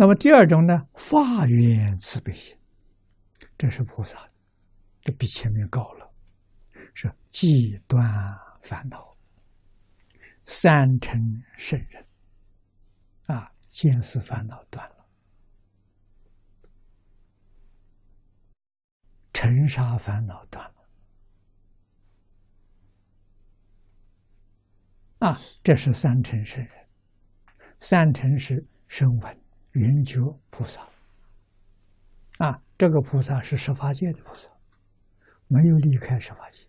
那么第二种呢，发愿慈悲心，这是菩萨，这比前面高了，是既断烦恼，三成圣人，啊，见思烦恼断了，尘沙烦恼断了，啊，这是三成圣人，三成是声闻。圆觉菩萨啊，这个菩萨是十法界的菩萨，没有离开十法界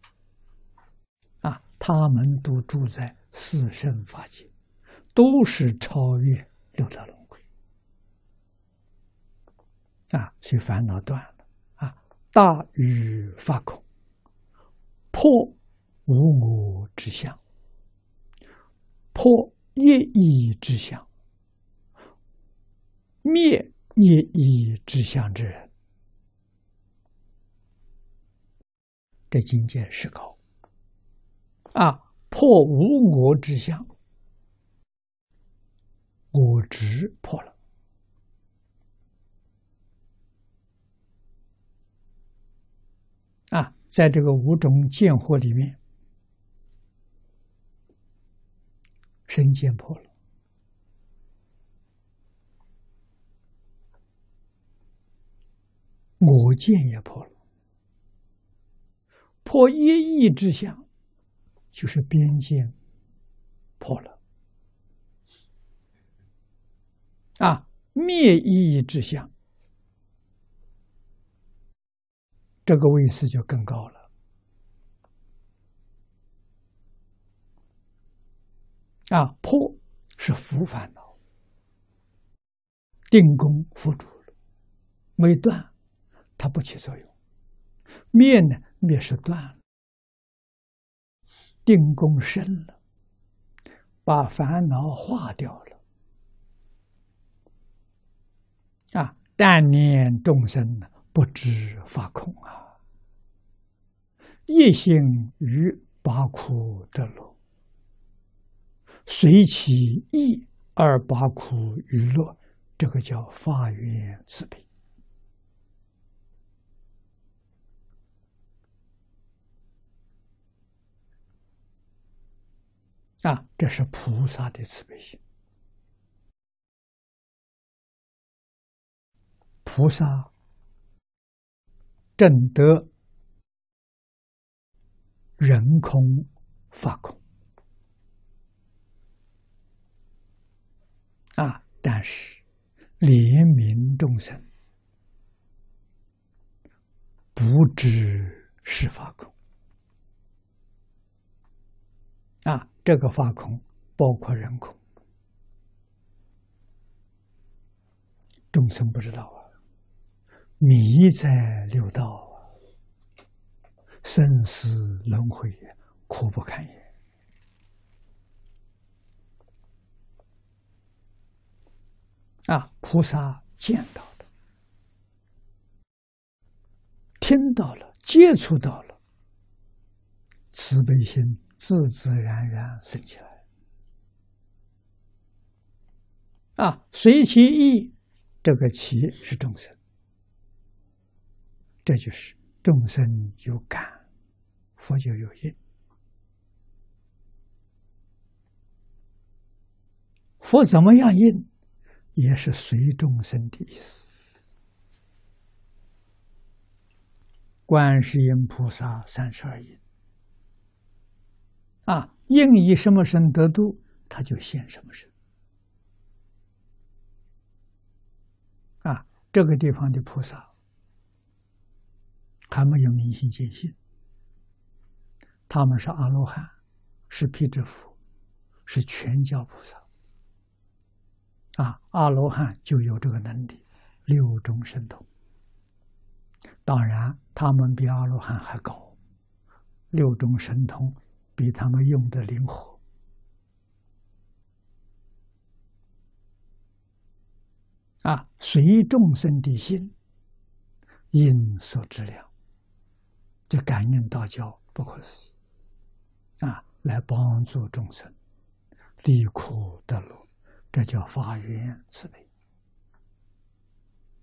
啊。他们都住在四圣法界，都是超越六道轮回啊，所以烦恼断了啊。大于法空，破无我之相，破业意之相。灭业意之相之人，这境界是高啊！破无我之相，我执破了啊！在这个五种见惑里面，身见破了。我见也破了，破一意之相，就是边界破了啊！灭一意之相，这个位次就更高了啊！破是福烦恼，定功辅助了，没断。它不起作用，灭呢？灭是断了，定功深了，把烦恼化掉了。啊！但念众生呢，不知法空啊，一心于八苦得乐，随其意而八苦娱乐，这个叫法缘慈悲。啊，这是菩萨的慈悲心。菩萨正得人空法空啊，但是怜悯众生，不知是法空啊。这个法空包括人空，众生不知道啊，迷在六道啊，生死轮回，苦不堪言啊！菩萨见到了，听到了，接触到了，慈悲心。自自然然生起来，啊，随其意，这个其是众生，这就是众生有感，佛就有应，佛怎么样应，也是随众生的意思。观世音菩萨三十二应。啊，应以什么身得度，他就现什么身。啊，这个地方的菩萨还没有明心见性，他们是阿罗汉，是辟支佛，是全教菩萨。啊，阿罗汉就有这个能力，六种神通。当然，他们比阿罗汉还高，六种神通。比他们用的灵活啊！随众生的心，因所知量，就感应道教不可思议啊！来帮助众生离苦得乐，这叫发愿慈悲。